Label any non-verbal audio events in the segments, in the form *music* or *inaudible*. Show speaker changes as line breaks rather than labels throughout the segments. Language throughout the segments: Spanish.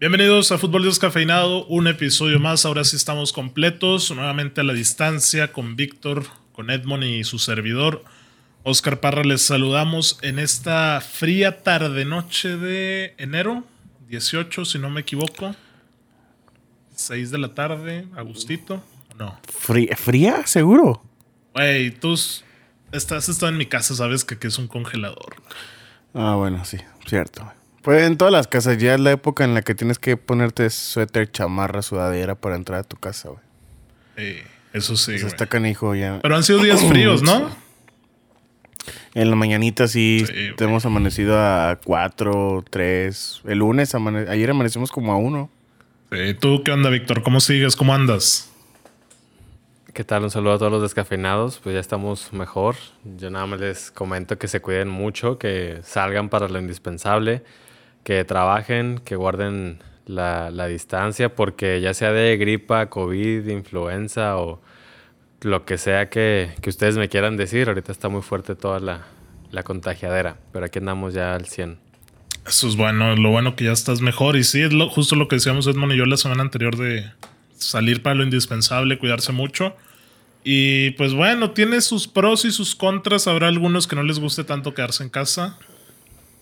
Bienvenidos a Fútbol Descafeinado, un episodio más. Ahora sí estamos completos, nuevamente a la distancia con Víctor, con Edmond y su servidor. Oscar Parra, les saludamos en esta fría tarde-noche de enero, 18, si no me equivoco. 6 de la tarde, Agustito. No.
¿Fría? ¿Fría? ¿Seguro?
Güey, tú estás estado en mi casa, sabes que, que es un congelador.
Ah, bueno, sí, cierto. Pues en todas las casas ya es la época en la que tienes que ponerte suéter, chamarra, sudadera para entrar a tu casa, güey.
Sí, eso sí.
Pues está canijo ya.
Pero han sido días fríos, ¿no?
En la mañanita sí, hemos amanecido a 4, 3. El lunes, ayer amanecimos como a 1.
Sí, ¿tú qué onda, Víctor? ¿Cómo sigues? ¿Cómo andas?
¿Qué tal? Un saludo a todos los descafeinados. Pues ya estamos mejor. Yo nada más les comento que se cuiden mucho, que salgan para lo indispensable que trabajen, que guarden la, distancia, porque ya sea de gripa, COVID, influenza o lo que sea que, ustedes me quieran decir, ahorita está muy fuerte toda la, la contagiadera, pero aquí andamos ya al 100.
Eso es bueno, lo bueno que ya estás mejor. Y sí, es lo, justo lo que decíamos Edmond y yo la semana anterior de salir para lo indispensable, cuidarse mucho. Y pues bueno, tiene sus pros y sus contras. Habrá algunos que no les guste tanto quedarse en casa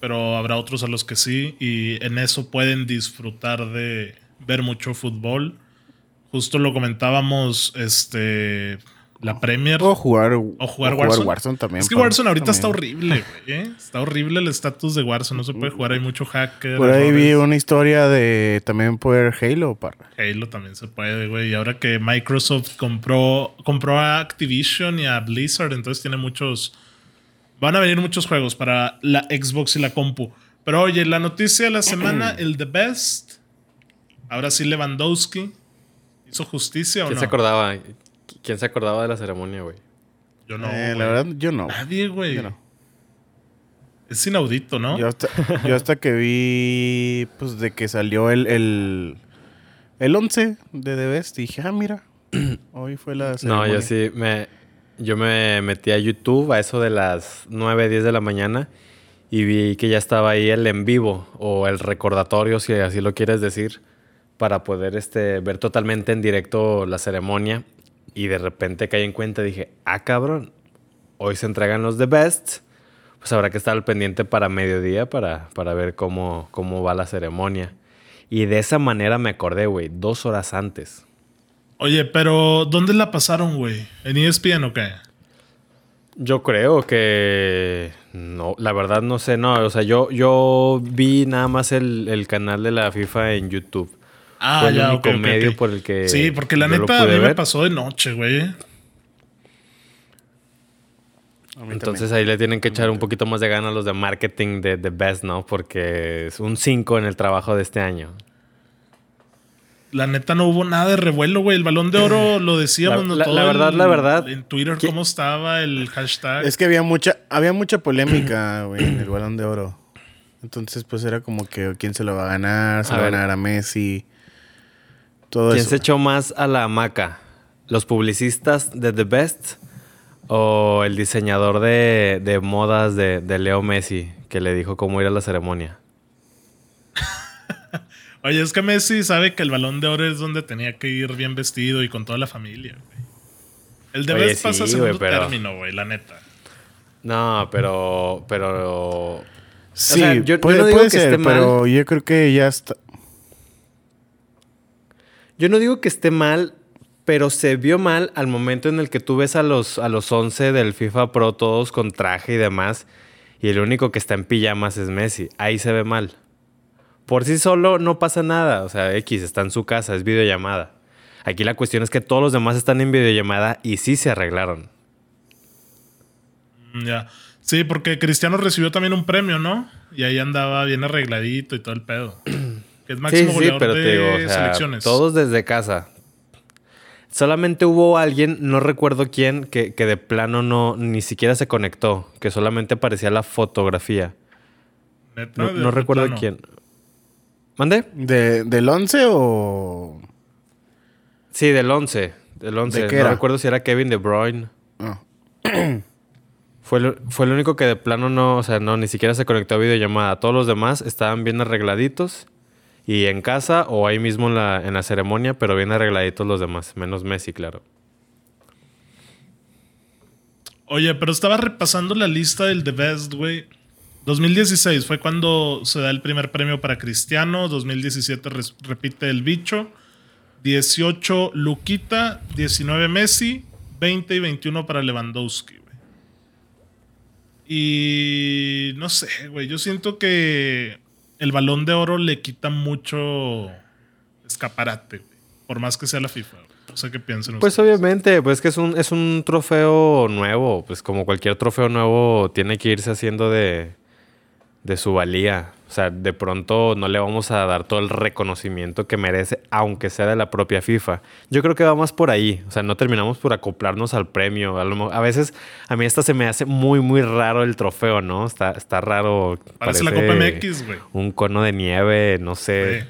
pero habrá otros a los que sí y en eso pueden disfrutar de ver mucho fútbol. Justo lo comentábamos, este, la Premier.
O jugar,
o jugar, Warzone. también. Es que Warzone ahorita está horrible, güey. ¿eh? Está horrible el estatus de Warzone. No se puede jugar, hay mucho hacker.
Por ahí vi una historia de también poder Halo, para.
Halo también se puede, güey. Y ahora que Microsoft compró, compró a Activision y a Blizzard, entonces tiene muchos Van a venir muchos juegos para la Xbox y la compu. Pero oye, la noticia de la semana, *clears throat* el The Best. Ahora sí Lewandowski. ¿Hizo justicia o
¿Quién
no?
se acordaba? ¿Quién se acordaba de la ceremonia, güey?
Yo no.
Eh, la verdad, yo no.
Nadie, güey. Es inaudito, ¿no?
Yo hasta, que vi, pues, de que salió el, el, el 11 de The Best, dije, ah, mira, *clears throat* hoy fue la ceremonia.
No, yo sí, me, yo me metí a YouTube a eso de las 9, 10 de la mañana y vi que ya estaba ahí el en vivo o el recordatorio, si así lo quieres decir, para poder este, ver totalmente en directo la ceremonia. Y de repente caí en cuenta y dije, ah, cabrón, hoy se entregan los The Best. Pues habrá que estar al pendiente para mediodía para, para ver cómo, cómo va la ceremonia. Y de esa manera me acordé, güey, dos horas antes.
Oye, pero ¿dónde la pasaron, güey? ¿En ESPN o qué?
Yo creo que no, la verdad no sé, no, o sea, yo, yo vi nada más el, canal de la FIFA en YouTube.
Ah, Fue el ya, único
medio por el que.
Sí, porque la neta a mí me pasó de noche, güey.
Entonces ahí le tienen que echar un poquito más de ganas a los de marketing de The Best, ¿no? Porque es un 5 en el trabajo de este año
la neta no hubo nada de revuelo, güey. El balón de oro lo decíamos,
la, la, verdad, la verdad.
En Twitter, cómo estaba el hashtag.
Es que había mucha, había mucha polémica, *clears throat* güey, en el balón de oro. Entonces, pues era como que quién se lo va a ganar, se va a ganar a Messi.
Todo ¿Quién se echó más a la hamaca? ¿Los publicistas de The Best o el diseñador de, modas de, de Leo Messi que le dijo cómo ir a la ceremonia?
Oye, es que Messi sabe que el balón de oro es donde tenía que ir bien vestido y con toda la familia, güey. El de vez pasa a segundo término, güey, la neta.
No, pero. Pero.
Sí, yo, puede, no digo que ser, pero yo creo que ya está.
Yo no digo que esté mal, pero se vio mal al momento en el que tú ves a los, a los 11 del FIFA Pro todos con traje y demás, y el único que está en pijamas es Messi. Ahí se ve mal por sí solo no pasa nada. O sea, X está en su casa, es videollamada. Aquí la cuestión es que todos los demás están en videollamada y sí se arreglaron.
Mm, ya. Sí, porque Cristiano recibió también un premio, ¿no? Y ahí andaba bien arregladito y todo el pedo. *clears throat* Que es máximo sí, sí, pero te digo, selecciones.
Todos desde casa. Solamente hubo alguien, no recuerdo quién, que, que, de plano no ni siquiera se conectó, que solamente aparecía la fotografía. no, no recuerdo quién. ¿Mande?
¿De, ¿Del 11 o...?
Sí, del 11. Del 11. ¿De qué no recuerdo si era Kevin De Bruyne. Ah. *clears throat* fue, el, fue el único que de plano no, o sea, no, ni siquiera se conectó a videollamada. Todos los demás estaban bien arregladitos Y en casa o ahí mismo en la, en la ceremonia, pero bien arregladitos los demás, menos Messi, claro.
Oye, pero estaba repasando la lista del The Best, güey. 2016 fue cuando se da el primer premio para Cristiano. 2017 res- repite el bicho. 18 Luquita. 19 Messi. 20 y 21 para Lewandowski, güey. Y no sé, güey. Yo siento que el balón de oro le quita mucho escaparate, güey. Por más que sea la FIFA. güey. No sé qué piensan
Pues
ustedes.
obviamente, pues que es un, es un trofeo nuevo. Pues como cualquier trofeo nuevo, tiene que irse haciendo de, de su valía. O sea, de pronto no le vamos a dar todo el reconocimiento que merece, aunque sea de la propia FIFA. Yo creo que va más por ahí. O sea, no terminamos por acoplarnos al premio. A, lo mo- a veces, a mí esta se me hace muy, muy raro el trofeo, ¿no? Está, está raro.
Parece la Copa MX, güey.
Un cono de nieve, no sé.
Sí.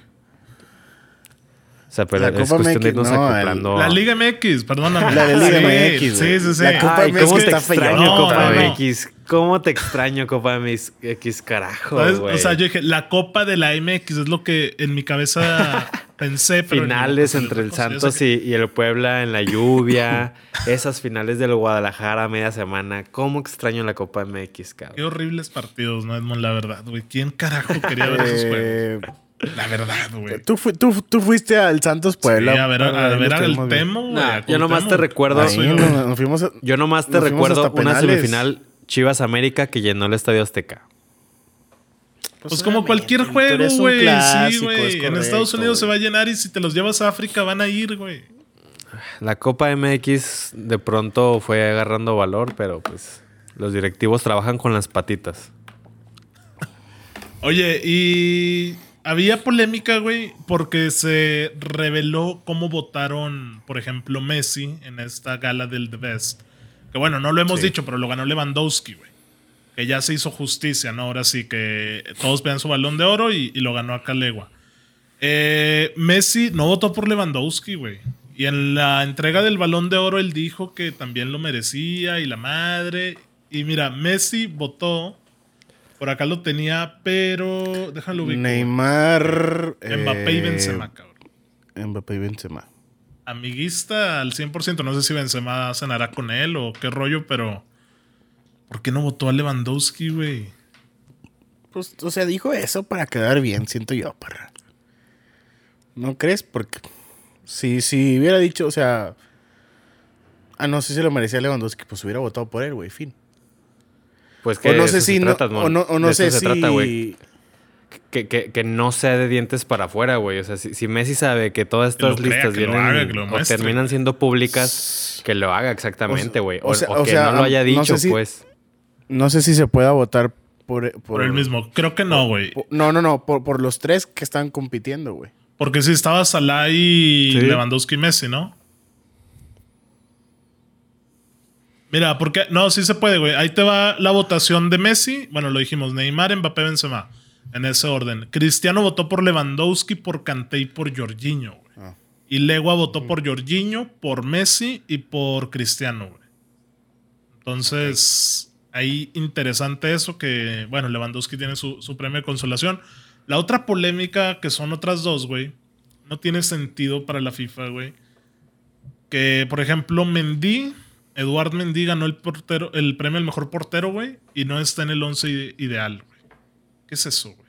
O sea, pero
La
es
Copa
cuestión de
MX,
irnos
no,
acoplando.
La Liga MX, perdóname.
La de Liga
Sí,
MX,
Sí, sí, sí.
La Copa
Ay,
MX
¿cómo te
está
extraño. Copa
No.
MX? ¿Cómo te extraño, Copa MX, carajo.
O sea, yo dije, la Copa de la MX es lo que en mi cabeza *laughs* pensé. Pero
finales
en-
entre el Santos y, y el Puebla en la lluvia. *laughs* esas finales del Guadalajara a media semana. ¿Cómo extraño la Copa MX,
que- Qué
cabrón?
horribles partidos, ¿no, Edmond? La verdad, güey. ¿Quién carajo quería ver esos juegos? La verdad, güey.
¿tú, fu- tú, tú fuiste al Santos Puebla.
Sí, a ver, a, ver al. Temo, güey.
Nah,
a
yo nomás te
Cuauhtémoc.
recuerdo-
soy
nos, fuimos a-
Yo nomás te recuerdo una
penales.
semifinal Chivas América que llenó el Estadio Azteca.
Pues como
obviamente,
cualquier juego, güey. Sí, güey. En Estados Unidos se va a llenar y si te los llevas a África van a ir, güey.
La Copa MX de pronto fue agarrando valor, pero pues los directivos trabajan con las patitas.
Oye, y había polémica, güey, porque se reveló cómo votaron, por ejemplo, Messi en esta gala del The Best. Que bueno, no lo hemos dicho, pero lo ganó Lewandowski, güey. Que ya se hizo justicia, ¿no? Ahora sí que todos vean su balón de oro y, y lo ganó a Calegua. Eh, Messi no votó por Lewandowski, güey. Y en la entrega del balón de oro él dijo que también lo merecía y la madre. Y mira, Messi votó. Por acá lo tenía, pero. Déjalo ubicar.
Neymar.
Mbappé y
eh,
Benzema, cabrón.
Mbappé y Benzema.
Amiguista al 100%. No sé si Benzema cenará con él o qué rollo, pero. ¿Por qué no votó a Lewandowski, güey?
Pues, o sea, dijo eso para quedar bien, siento yo, parra. ¿No crees? Porque si, si hubiera dicho, o sea. Ah, no sé si lo merecía Lewandowski, pues hubiera votado por él, güey, fin.
Pues que
O no sé si
se
no,
trata,
o no, o no
De eso
sé
se
si
trata, güey. que, que- que no sea de dientes para afuera, güey. O sea, si, si Messi sabe que todas estas listas vienen
haga,
o terminan siendo públicas, que lo haga exactamente, güey. O,
o sea-
o
o
que
sea,
no lo haya
no
dicho,
sé si-
pues.
no sé si se pueda votar por por,
Por el mismo. Creo que no, güey.
no, no, no, por, por los tres que están compitiendo, güey.
Porque si estaba Salah y
Sí.
Lewandowski y Messi, ¿no? Mira, porque no, sí se puede, güey. Ahí te va la votación de Messi. Bueno, lo dijimos, Neymar, Mbappé, Benzema. En ese orden. Cristiano votó por Lewandowski, por Kanté y por Jorginho, güey.
Ah.
Y Legua votó por Jorginho, por Messi y por Cristiano, güey. Entonces, ahí interesante eso que, bueno, Lewandowski tiene su, su premio de consolación. La otra polémica, que son otras dos, güey, no tiene sentido para la FIFA, güey. Que, por ejemplo, Mendy, Eduard Mendy ganó el, portero, el premio al mejor portero, güey, y no está en el 11 ide- ideal, güey. ¿Qué es eso, güey?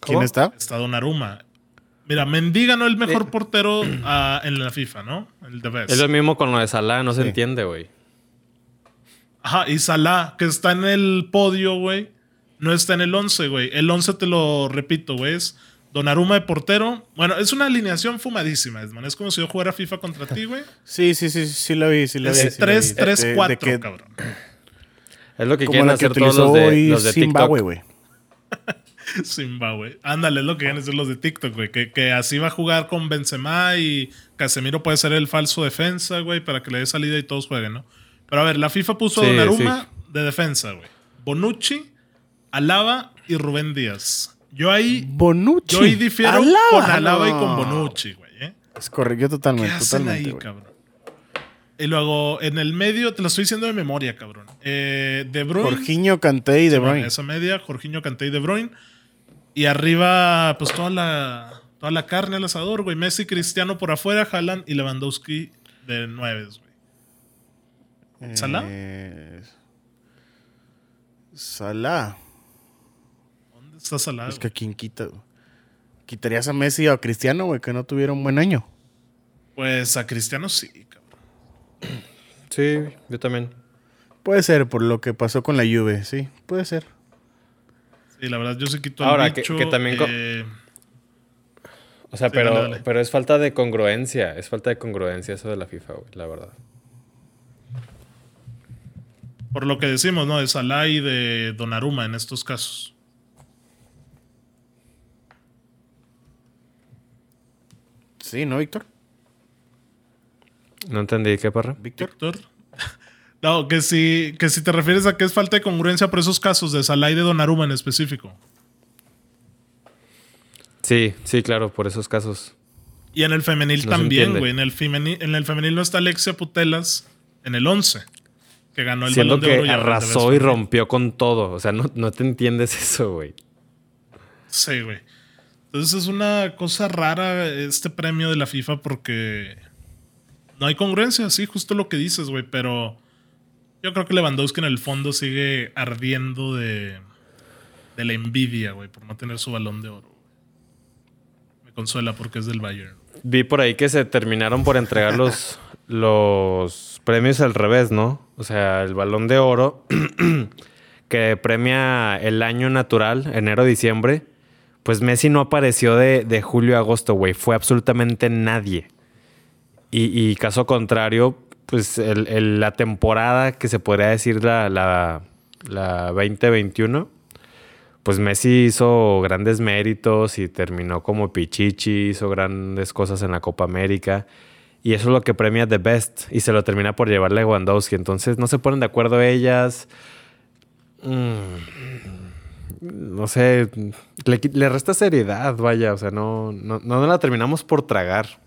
¿Quién está?
Está Donnarumma. Mira, Mendy ganó el mejor portero ah, en la FIFA, ¿no? El de Best.
Es lo mismo con lo de Salah, no se entiende, güey.
Ajá, y Salah, que está en el podio, güey, no está en el 11, güey. El 11, te lo repito, güey, es Donnarumma de portero. Bueno, es una alineación fumadísima, Edmond. Es como si yo jugara FIFA contra ti, güey.
Sí, sí, sí, sí la vi, sí la vi.
Es
sí la vi.
3, 3,
De- de
4,
que-
cabrón.
Es lo que
Como
quieren
la que
hacer todos los de,
hoy
los de
Zimbabue, güey. *laughs*
Zimbabue. Ándale, es lo que quieren decir los de TikTok, güey. Que, que así va a jugar con Benzema y Casemiro puede ser el falso defensa, güey, para que le dé salida y todos jueguen, ¿no? Pero a ver, la FIFA puso a
Sí,
Donnarumma de defensa, güey. Bonucci, Alaba y Rubén Díaz. Yo ahí,
Bonucci.
yo ahí difiero
Alaba,
con Alaba y
no.
con Bonucci, güey. ¿eh?
Es correcto, yo
¿Qué
totalmente,
hacen
totalmente,
ahí,
güey.
cabrón? Y luego, en el medio, te lo estoy diciendo de memoria, cabrón. Eh, de Bruyne.
Jorginho, Kanté y De Bruyne.
esa media, Jorginho Kanté y De Bruyne. Y arriba, pues toda la, toda la carne al asador, güey. Messi, Cristiano por afuera, Haaland y Lewandowski de nueve, güey. ¿Salah?
Eh, Salah.
¿Dónde está Salah?
Es que a quién quita. ¿Quitarías a Messi o a Cristiano, güey, que no tuvieron un buen año?
Pues a Cristiano sí, cabrón. *clears throat*
Sí, yo también.
Puede ser por lo que pasó con la Juve, sí, puede ser.
Sí, la verdad, yo sí quito
Ahora,
al
que-
bicho.
que también co-
eh,
O sea,
Sí,
pero,
dale, dale.
pero es falta de congruencia. Es falta de congruencia eso de la FIFA, güey, la verdad.
por lo que decimos, ¿no? De Salah y de Donnarumma en estos casos.
Sí, ¿no, Víctor?
No entendí qué parra.
Víctor.
Víctor. *laughs* No, que si, que si te refieres a que es falta de congruencia por esos casos de Salah y de Donnarumma en específico.
Sí, sí, claro, por esos casos.
Y en el femenil
No
también, güey. En el, femenil, en el femenil no está Alexia Putelas en el 11, que ganó el
Siendo
balón de
que
oro. de
arrasó y rompió con todo. O sea, no, no te entiendes eso, güey.
Sí, güey. Entonces es una cosa rara este premio de la FIFA porque no hay congruencia, sí, justo lo que dices, güey, pero yo creo que Lewandowski en el fondo sigue ardiendo de, de la envidia, güey, por no tener su balón de oro. Me consuela porque es del Bayern.
Vi por ahí que se terminaron por entregar los, *laughs* los premios al revés, ¿no? O sea, el balón de oro *clears throat* que premia el año natural, enero-diciembre. Pues Messi no apareció de, de julio a agosto, güey. Fue absolutamente nadie. Y, y caso contrario, pues el- la temporada que se podría decir la, la, la 2021, pues Messi hizo grandes méritos y terminó como Pichichi, hizo grandes cosas en la Copa América. Y eso es lo que premia The Best. Y se lo termina por llevar Lewandowski. Entonces no se ponen de acuerdo ellas. Mm, no sé. Le, le resta seriedad, vaya. O sea, no, no, no la terminamos por tragar.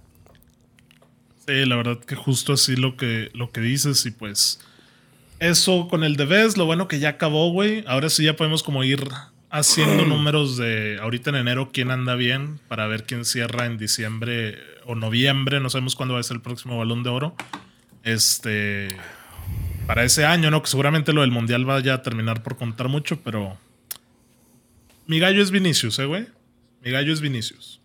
Sí, la verdad que justo así lo que, lo que dices y pues eso con el de Best, lo bueno que ya acabó, güey. Ahora sí ya podemos como ir haciendo *clears throat* números de ahorita en enero quién anda bien para ver quién cierra en diciembre o noviembre, no sabemos cuándo va a ser el próximo balón de oro. Este para ese año, ¿no? Que seguramente lo del mundial vaya a terminar por contar mucho, pero mi gallo es Vinicius, ¿eh, güey? Mi gallo es Vinicius.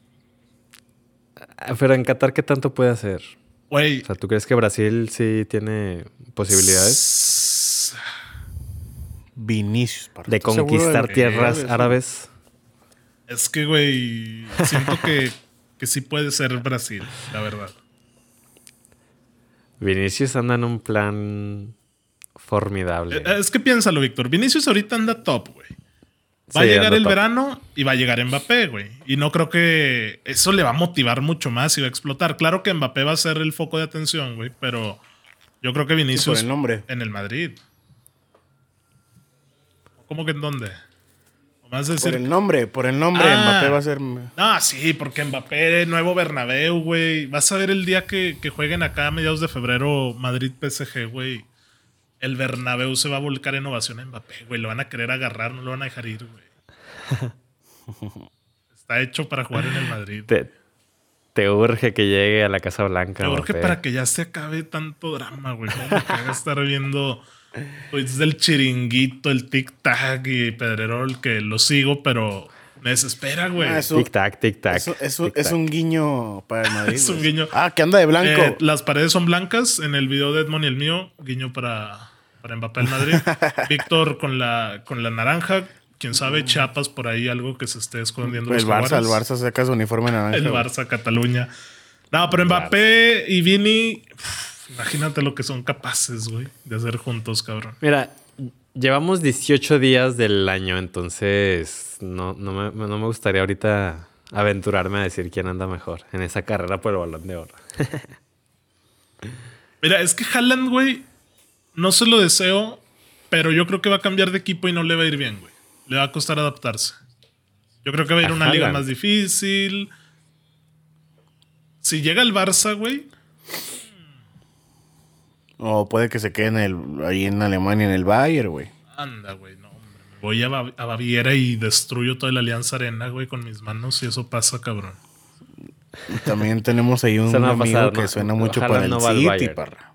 Ah, Pero en Qatar, ¿qué tanto puede hacer?
Güey,
O sea, ¿tú crees que Brasil sí tiene posibilidades
Vinicius. parra.
de
¿Estás seguro
conquistar
de-
tierras árabes?
Es que, güey, siento que, que sí puede ser Brasil, la verdad.
Vinicius anda en un plan formidable.
Eh, Es que piénsalo, Víctor. Vinicius ahorita anda top, güey. Va a
Sí,
llegar el
top.
verano y va a llegar Mbappé, güey. Y no creo que eso le va a motivar mucho más y va a explotar. Claro que Mbappé va a ser el foco de atención, güey, pero yo creo que
Sí,
Vinicius
el nombre.
en el Madrid. ¿Cómo que en dónde? O más decir,
Por el nombre, por el nombre,
Ah.
Mbappé va a ser.
No, sí, porque Mbappé, nuevo Bernabéu, güey. Vas a ver el día que, que jueguen acá a mediados de febrero Madrid-PSG, güey. El Bernabéu se va a volcar en ovación a Mbappé, güey. Lo van a querer agarrar, no lo van a dejar ir, güey. *laughs* Está hecho para jugar en el Madrid.
Te, te urge que llegue a la Casa Blanca.
Que
Mbappé.
para que ya se acabe tanto drama, güey. ¿Cómo me caga estar viendo pues, del chiringuito, el tic-tac y Pedrerol, que lo sigo, pero me desespera, güey.
Ah, es un-
Tic-tac, tic-tac.
es un- es un-
tic-tac.
es un guiño para el Madrid. *laughs*
Es un guiño.
Ah, que anda de blanco.
Eh, las paredes son blancas. En el video de Edmond y el mío, guiño para, para Mbappé al Madrid. *laughs* Víctor con la, con la naranja. Quién sabe, Chiapas por ahí, algo que se esté escondiendo.
el
los
Barça, el. Barça saca su uniforme naranja.
El. Barça, Cataluña. No, pero Mbappé y Vini, imagínate lo que son capaces, güey, de hacer juntos, cabrón.
Mira, llevamos 18 días del año, entonces no, no, me, no me gustaría ahorita aventurarme a decir quién anda mejor en esa carrera por el balón de oro. *laughs*
Mira, es que Haaland, güey, no se lo deseo, pero yo creo que va a cambiar de equipo y no le va a ir bien, güey. Le va a costar adaptarse. Yo creo que va a ir a una liga más difícil. Si llega el Barça, güey,
O puede que se quede en el, ahí en Alemania, en el Bayern, güey.
anda, güey, no, hombre, me Voy a, a Baviera y destruyo toda la Alianza Arena, güey, con mis manos y eso pasa, cabrón.
También tenemos ahí un amigo
pasar,
que
no.
suena mucho
Ojalá
para el
no
City, parra.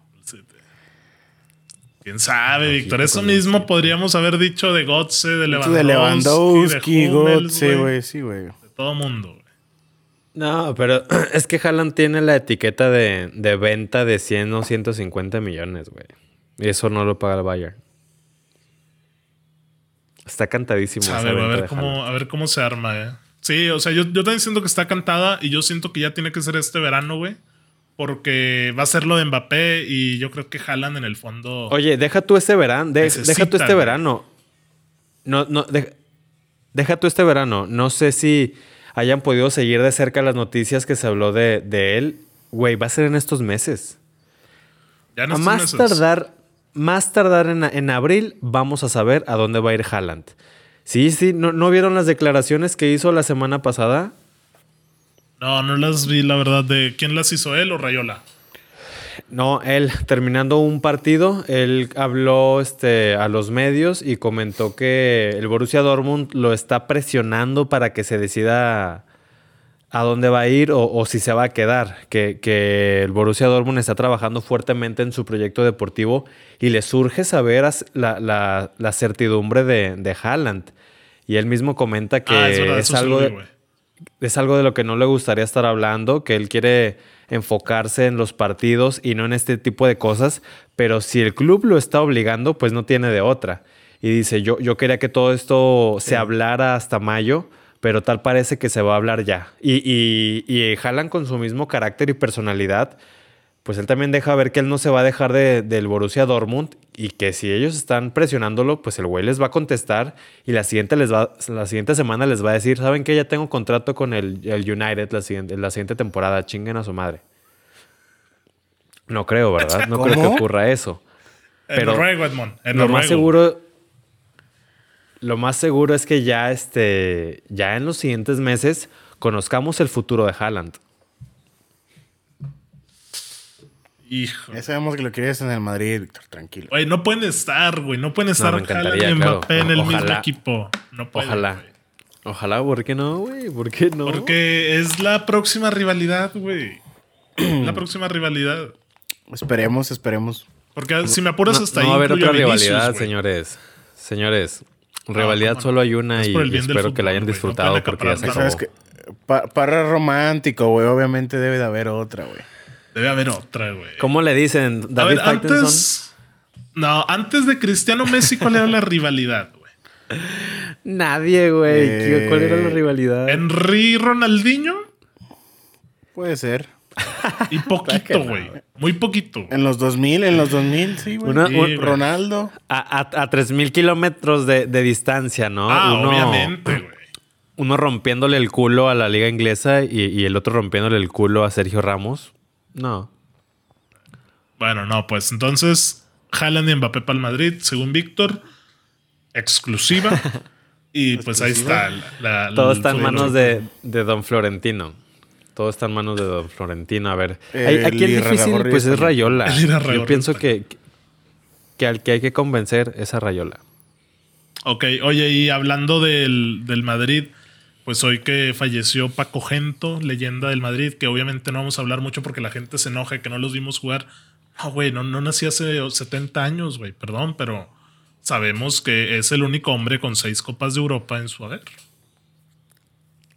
¿Quién sabe, Víctor? Eso mismo podríamos haber dicho de Gotze, de Lewandowski,
De Lewandowski,
de Hummels,
Götze, güey, sí, güey.
De todo mundo, güey.
No, pero *clears throat* es que Haaland tiene la etiqueta de, de venta de 100 o 150 millones, güey. Y eso no lo paga el Bayern. Está cantadísimo.
Sabe, güey, a ver cómo, a ver cómo se arma, eh. Sí, o sea, yo, yo también siento que está cantada y yo siento que ya tiene que ser este verano, güey. Porque va a ser lo de Mbappé y yo creo que Haaland en el fondo.
Oye, deja tú este verano. de- deja tú este verano. No, no, de- deja tú este verano. No sé si hayan podido seguir de cerca las noticias que se habló de, de él. Güey, va a ser en estos meses.
ya en
A más
meses.
tardar, más tardar en, en abril, vamos a saber a dónde va a ir Haaland. Sí, sí, ¿no, ¿no vieron las declaraciones que hizo la semana pasada?
No, no las vi, la verdad, de quién las hizo él o Rayola.
No, él terminando un partido, él habló este, a los medios y comentó que el Borussia Dortmund lo está presionando para que se decida a dónde va a ir o, o si se va a quedar. Que, que el Borussia Dortmund está trabajando fuertemente en su proyecto deportivo y le surge saber la, la- la certidumbre de, de Haaland. Y él mismo comenta que
ah, es verdad,
es
eso sí
es algo de lo que no le gustaría estar hablando, que él quiere enfocarse en los partidos y no en este tipo de cosas, pero si el club lo está obligando, pues no tiene de otra. Y dice, yo, yo quería que todo esto se hablara hasta mayo, pero tal parece que se va a hablar ya. Y, y, y Haaland con su mismo carácter y personalidad, pues él también deja ver que él no se va a dejar de- del Borussia Dortmund y que si ellos están presionándolo, pues el güey les va a contestar y la siguiente, les va, la siguiente semana les va a decir, ¿saben qué? Ya tengo contrato con el, el United la siguiente, la siguiente temporada, chinguen a su madre. No creo, ¿verdad? No creo que ocurra eso.
En
Pero
Noruego, Edmond.
Lo
Noruego.
más seguro... Lo más seguro es que ya, este, ya en los siguientes meses conozcamos el futuro de Haaland.
Hijo.
Ya sabemos que lo quieres en el Madrid, Víctor, tranquilo.
Güey, no pueden estar, güey. No pueden estar
claro.
Mbappé en el mismo equipo. No pueden,
Ojalá.
güey.
Ojalá, ¿por qué no, güey? ¿Por qué no?
Porque es la próxima rivalidad, güey. *clears throat* la próxima rivalidad.
Esperemos, esperemos.
Porque si me apuras
no,
hasta
no
ahí.
va a haber otra
Vinicius,
rivalidad, señores. Señores, rivalidad
no.
solo hay una
Es
y, espero que la hayan.
No
disfrutado porque ya se
para romántico, güey. Obviamente debe de haber otra, güey.
Debe haber otra, güey.
¿Cómo le dicen?
A
David
ver,
Faitelson.
antes. No, antes de Cristiano Messi, ¿cuál era la rivalidad, güey?
Nadie, güey. ¿Qué- ¿Cuál era la
Eh,
rivalidad?
Henry Ronaldinho
Puede ser.
y *laughs* poquito, güey. Muy poquito.
En los 2000, en los 2000, sí, güey.
Sí.
Ronaldo.
A, a, a 3.000 kilómetros de, de distancia, ¿no?
Ah,
uno,
obviamente, güey. *clears throat*
Uno rompiéndole el culo a la liga inglesa y, y el otro rompiéndole el culo a Sergio Ramos. No.
Bueno, no, pues entonces Haaland y Mbappé para el Madrid, según Víctor, exclusiva. *laughs* Y pues ahí está. la- la-
Todo está en manos de, de Don Florentino. Todo está en manos de Don Florentino. A ver,
El
aquí el difícil pues es. Rayola. Yo pienso que, que al que hay que convencer es a Rayola.
Ok, oye, y hablando del, del Madrid, pues hoy que falleció Paco Gento, leyenda del Madrid, que obviamente no vamos a hablar mucho porque la gente se enoja que no los vimos jugar. No, güey, no, no nací hace 70 años, güey, perdón, pero sabemos que es el único hombre con seis copas de Europa en su haber.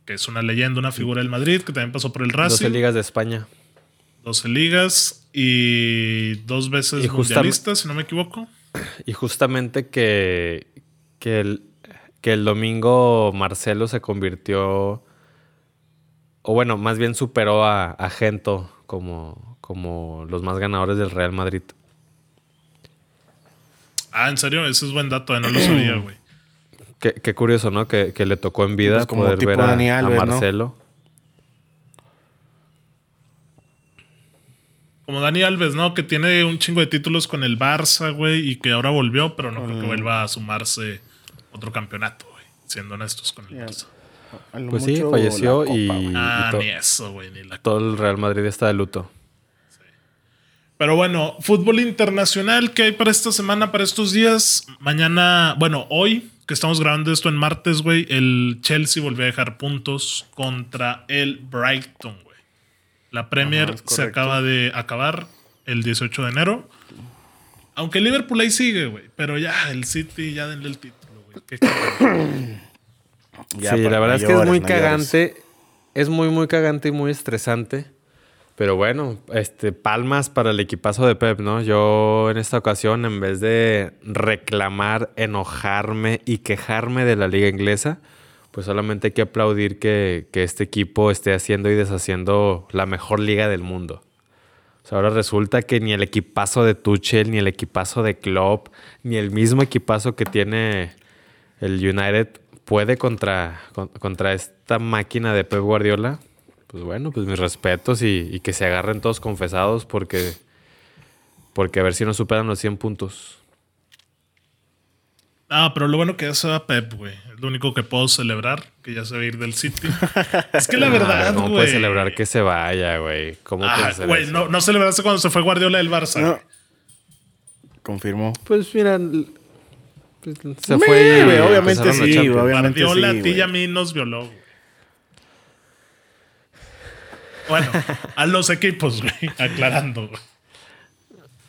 Que es una leyenda, una figura del Madrid, que también pasó por el
12
Racing.
ligas de España.
12 ligas y dos veces
Y
mundialista, si no me equivoco.
Y justamente que, que, el, que el domingo Marcelo se convirtió, o bueno, más bien superó a, a Gento como, como los más ganadores del Real Madrid.
Ah, en serio, ese es buen dato, eh, no lo sabía, *clears throat* güey.
Qué, qué curioso, ¿no? Que, que le tocó en vida
Pues como
poder ver a. Marcelo.
Como Dani Alves, ¿no? Que tiene un chingo de títulos con el Barça, güey, y que ahora volvió, pero no creo
Mm.
que vuelva a sumarse otro campeonato, güey. Siendo honestos con el. Barça.
Pues sí, falleció
copa,
y-.
Ah,
to-
ni eso, güey, ni la
Todo el Real Madrid está de luto.
Pero bueno, fútbol internacional que hay para esta semana, para estos días. Mañana, bueno, hoy que estamos grabando esto en martes, güey, el Chelsea volvió a dejar puntos contra el Brighton, güey. La Premier
Ajá,
se acaba de acabar el 18 de enero. Aunque el Liverpool ahí sigue, güey. Pero ya, el City, ya denle el título, *coughs*
Ya,
sí, la verdad es que es muy cagante. Es muy, muy cagante y muy estresante. Pero bueno, este, palmas para el equipazo de Pep, ¿no? Yo en esta ocasión, en vez de reclamar, enojarme y quejarme de la liga inglesa, pues solamente hay que aplaudir que, que este equipo esté haciendo y deshaciendo la mejor liga del mundo. O sea, ahora resulta que ni el equipazo de Tuchel, ni el equipazo de Klopp, ni el mismo equipazo que tiene el United puede contra, con- contra esta máquina de Pep Guardiola. Pues bueno, pues mis respetos y, y que se agarren todos confesados porque, porque a ver si nos superan los 100 puntos.
Ah, pero lo bueno que ya se va Pep, güey. Es lo único que puedo celebrar, que ya se va a ir del City. *laughs* es que la verdad,
¿Cómo
güey.
puedes celebrar que se vaya, güey? ¿Cómo
Ah, güey, no, no celebraste cuando se fue Guardiola del Barça.
No.
güey.
Confirmo.
Pues mira, pues, se
Me,
fue.
güey, obviamente sí,
Champions.
obviamente
Guardiola
sí,
a ti y
güey.
a mí nos violó, güey. Bueno, a los equipos, güey. Aclarando, güey.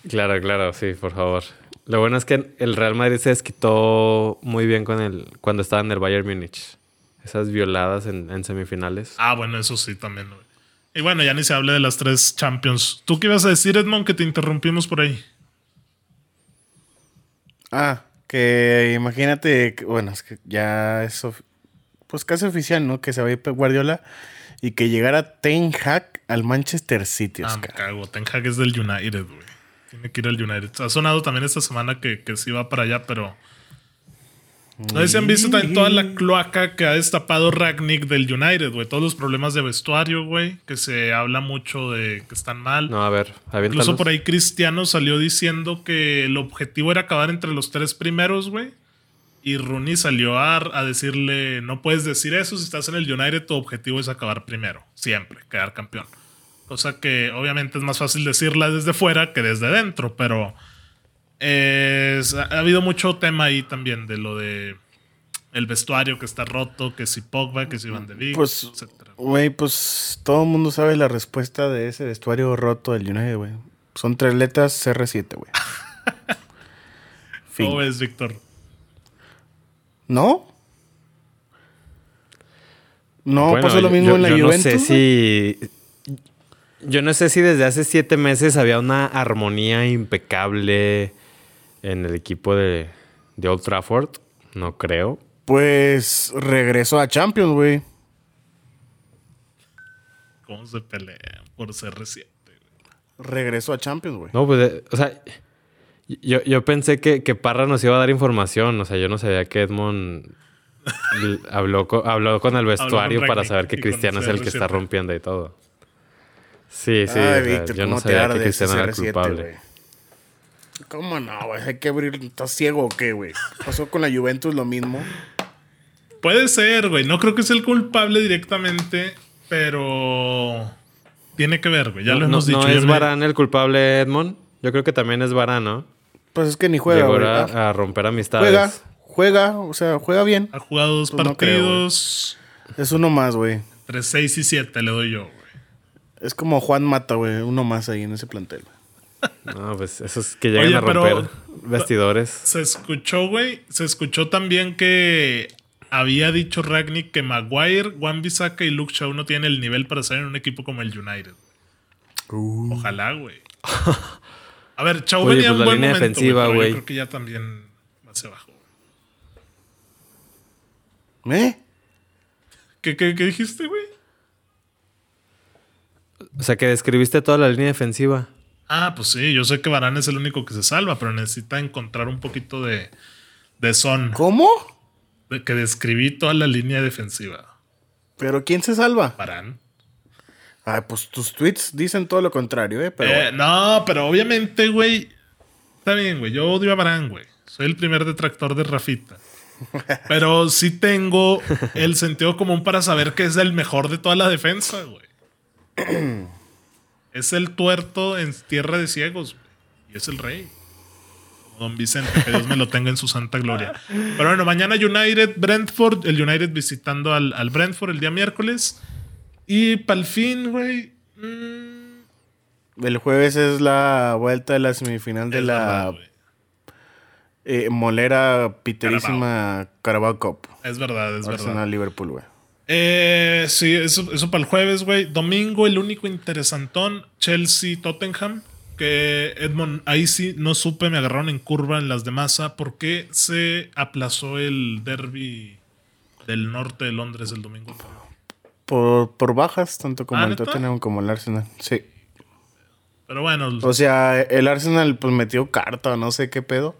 Claro, claro, sí, por favor. Lo bueno es que el Real Madrid se desquitó muy bien con el, cuando estaba en el Bayern Múnich. Esas violadas en, en semifinales.
Ah, bueno, eso sí también, güey. Y bueno, ya ni se hable de las tres Champions. ¿Tú qué ibas a decir, Edmond, que te interrumpimos por ahí?
Ah, que imagínate, que- bueno, es que ya es pues casi oficial, ¿no? Que se va a ir Guardiola y que llegara Ten Hag al Manchester City,
Ah, me
Oscar.
cago. Ten Hag es del United, güey. Tiene que ir al United. Ha sonado también esta semana que, que sí va para allá, pero. No sé si han visto también toda la cloaca que ha destapado Ragnick del United, güey. Todos los problemas de vestuario, güey. Que se habla mucho de que están mal.
No, a ver.
Incluso por ahí Cristiano salió diciendo que el objetivo era acabar entre los tres primeros, güey. Y Rooney salió a, a decirle, no puedes decir eso, si estás en el United tu objetivo es acabar primero, siempre, quedar campeón. Cosa que obviamente es más fácil decirla desde fuera que desde dentro, pero es- ha, ha habido mucho tema ahí también de lo de el vestuario que está roto, que si Pogba, que si Van de Beek,
Pues,
etcétera.
güey, pues todo el mundo sabe la respuesta de ese vestuario roto del United, güey. Son tres letras CR7, güey. *laughs*
¿Cómo ves, Víctor?
¿No? No
Bueno,
pasó lo mismo
yo-
en la
yo
Juventus.
No sé si. Yo no sé si desde hace siete meses había una armonía impecable en el equipo de, de Old Trafford. No creo.
Pues regresó a Champions, güey.
¿Cómo se pelean por CR7? güey?
Regresó a Champions, güey.
No, pues, eh, o sea, yo, yo pensé que, que Parra nos iba a dar información. O sea, yo no sabía que Edmond habló, con, habló con el vestuario para saber que Cristiano es el que está
CR7.
rompiendo y todo. Sí, sí.
Ay, Víctor,
yo no
¿cómo te
sabía que Cristiano era
CR7,
culpable.
¿Cómo no, güey? Hay que abrir... ¿Estás ciego o qué, güey? Pasó con la Juventus lo mismo.
Puede ser, güey. No creo que sea el culpable directamente, pero tiene que ver, güey. Ya
no,
lo hemos
no-
dicho.
¿No es
me-
Varane el culpable, Edmond? Yo creo que también es Varane, ¿no?
Pues es que ni juega,
Llegó
güey.
a,
Ah,
a romper amistades.
Juega, juega, o sea, juega bien.
Ha jugado dos
Pues no creo,
partidos.
Es uno más, güey.
entre 6 y 7 le doy yo, güey.
Es como Juan Mata, güey. Uno más ahí en ese plantel.
No, pues esos que llegan
Oye,
a
pero-
romper vestidores.
Se escuchó, güey. Se escuchó también que había dicho Ragnick que Maguire, Juan Bissaka y Luke Shaw no tienen el nivel para estar en un equipo como el United.
Uh.
Ojalá, güey. A ver, Chau
Oye,
venía en
pues la
buen
línea
momento,
defensiva,
güey. Yo creo que ya también hacia abajo.
¿Eh?
¿Qué, qué, qué dijiste, güey?
O sea, que describiste toda la línea defensiva.
Ah, pues sí, yo sé que Varane es el único que se salva, pero necesita encontrar un poquito de, de son.
¿Cómo?
De que describí toda la línea defensiva.
¿Pero quién se salva?
Varane.
Ay, pues tus tweets dicen todo lo contrario, ¿eh? Pero
Eh,
bueno.
no, pero obviamente, güey. Está bien, güey. Yo odio a Varane, güey. Soy el primer detractor de Rafita. *laughs* Pero sí tengo el sentido común para saber que es el mejor de toda la defensa, güey. *clears throat* Es el tuerto en tierra de ciegos. Y es el rey. Don Vicente, que Dios me lo tenga en su santa gloria. Pero bueno, mañana United, Brentford, el United visitando al, al Brentford el día miércoles. Y para el fin, güey. mm,
El jueves es la vuelta de la semifinal de la
verdad,
eh, molera piterísima Carabao Cup.
Es verdad, es verdad.
Arsenal Liverpool, güey.
Eh, sí, eso, eso para el jueves, güey. Domingo, el único interesantón, Chelsea-Tottenham. Que Edmond, ahí sí no supe, me agarraron en curva en las de masa. ¿Por qué se aplazó el derby del norte de Londres el domingo?
Por, por bajas, tanto como
Ah,
el. Tottenham como el Arsenal. Sí.
Pero bueno,
O sea, el Arsenal pues metió carta, no sé qué pedo.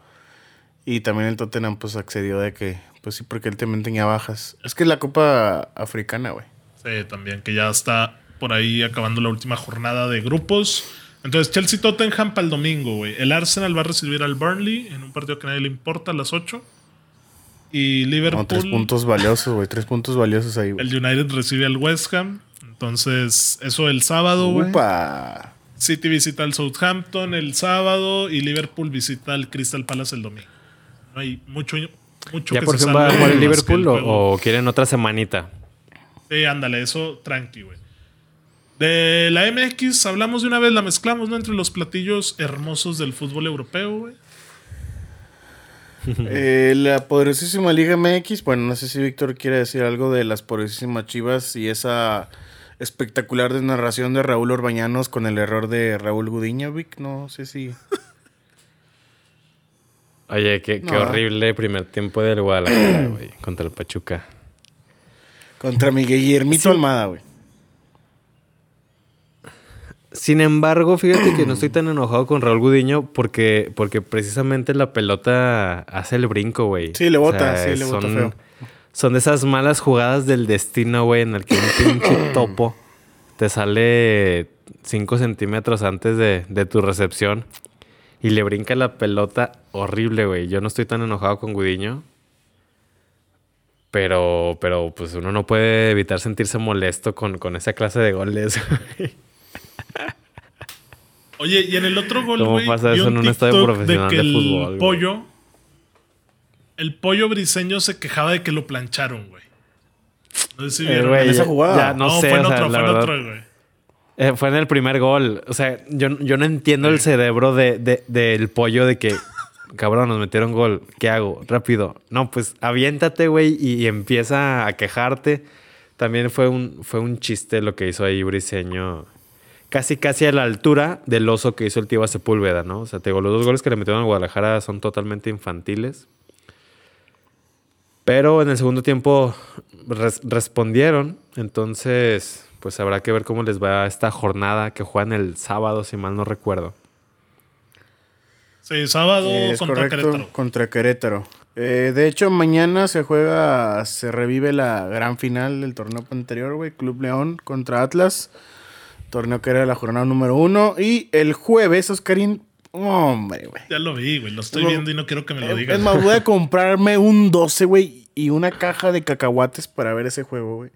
Y también el Tottenham pues accedió de que, pues sí, porque él también tenía bajas. Es que es la Copa Africana, güey.
sí, también que ya está por ahí acabando la última jornada de grupos. Entonces, Chelsea-Tottenham para el domingo, güey. El Arsenal va a recibir al Burnley en un partido que a nadie le importa a las 8. Y Liverpool.
No, tres puntos valiosos, güey. Tres puntos valiosos ahí, güey.
El United recibe al West Ham. Entonces, eso el sábado, güey.
Upa.
City visita al Southampton el sábado y Liverpool visita al Crystal Palace el domingo. No hay mucho, mucho
¿Ya
que
por fin va a jugar el Liverpool o, quieren otra semanita?
Sí, ándale, eso tranqui, güey. De la MX hablamos de una vez, la mezclamos, ¿no? Entre los platillos hermosos del fútbol europeo, güey. *laughs* *laughs*
Eh, la poderosísima Liga MX, bueno, no sé si Víctor quiere decir algo de las poderosísimas Chivas y esa espectacular de narración de Raúl Orbañanos con el error de Raúl Gudiño, Vic. No sé si...
Oye, qué, qué horrible primer tiempo del Guadalajara, güey, *clears throat* contra el Pachuca.
Contra Miguel Guillermito Almada, güey.
Sin embargo, fíjate que no estoy tan enojado con Raúl Gudiño porque, porque precisamente la pelota hace el brinco, güey.
Sí, le bota, sí, le bota
son,
feo.
Son de esas malas jugadas del destino, güey, en el que un pinche *clears throat* topo te sale 5 centímetros antes de, de tu recepción y le brinca la pelota horrible, güey. Yo no estoy tan enojado con Gudiño. Pero, pero pues uno no puede evitar sentirse molesto con, con esa clase de goles, *laughs* güey.
Oye, y en el otro gol,
¿Cómo
güey,
pasa eso en un estadio profesional
que
de
el
fútbol, güey?
pollo, el pollo briseño se quejaba de que lo plancharon, güey. No sé si
Eh,
vieron.
esa jugada.
ya no,
no,
sé,
fue en
sea,
otro, fue en otro, güey.
Eh, fue en el primer gol. O sea, yo, yo no entiendo el cerebro de, de- del pollo de que, cabrón, nos metieron gol. ¿Qué hago? Rápido. No, pues aviéntate, güey, y, y empieza a quejarte. También fue un, fue un chiste lo que hizo ahí Briseño. Casi, casi a la altura del oso que hizo el Tiva Sepúlveda, ¿no? O sea, te digo, los dos goles que le metieron a Guadalajara son totalmente infantiles. Pero en el segundo tiempo res- respondieron. Entonces, pues habrá que ver cómo les va esta jornada que juegan el sábado, si mal no recuerdo.
Sí, sábado
Es
contra
correcto,
Querétaro.
contra Querétaro. Eh, de hecho, mañana se juega, se revive la gran final del torneo anterior, güey. Club León contra Atlas. Torneo que era la jornada número uno. Y el jueves, Oscarín, hombre, güey.
Ya lo vi, güey. Lo estoy viendo y no quiero que me lo
Eh,
digas.
Es más, voy a *laughs* comprarme un 12, güey, y una caja de cacahuates para ver ese juego, güey.